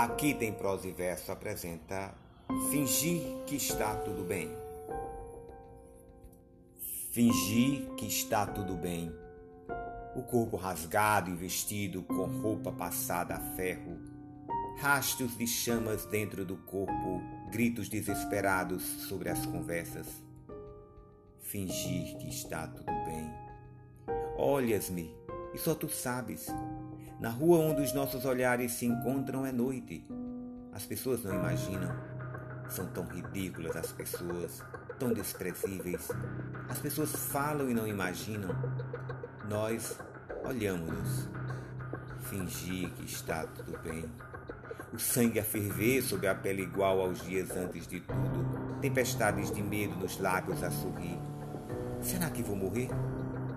Aqui tem prosa e verso apresenta Fingir que está tudo bem. Fingir que está tudo bem. O corpo rasgado e vestido com roupa passada a ferro. Rastros de chamas dentro do corpo, gritos desesperados sobre as conversas. Fingir que está tudo bem. Olhas-me e só tu sabes. Na rua onde os nossos olhares se encontram é noite. As pessoas não imaginam. São tão ridículas as pessoas, tão desprezíveis. As pessoas falam e não imaginam. Nós olhamos-nos. Fingir que está tudo bem. O sangue a ferver sob a pele igual aos dias antes de tudo. Tempestades de medo nos lábios a sorrir. Será que vou morrer?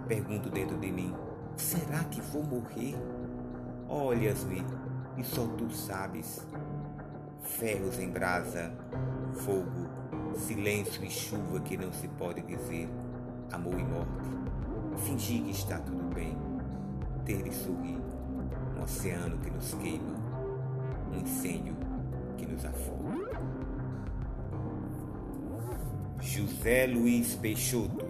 Pergunto dentro de mim. Será que vou morrer? Olhas-me e só tu sabes. Ferros em brasa, fogo, silêncio e chuva que não se pode dizer, amor e morte. Fingir que está tudo bem, ter e sorrir, um oceano que nos queima, um incêndio que nos afoga. José Luiz Peixoto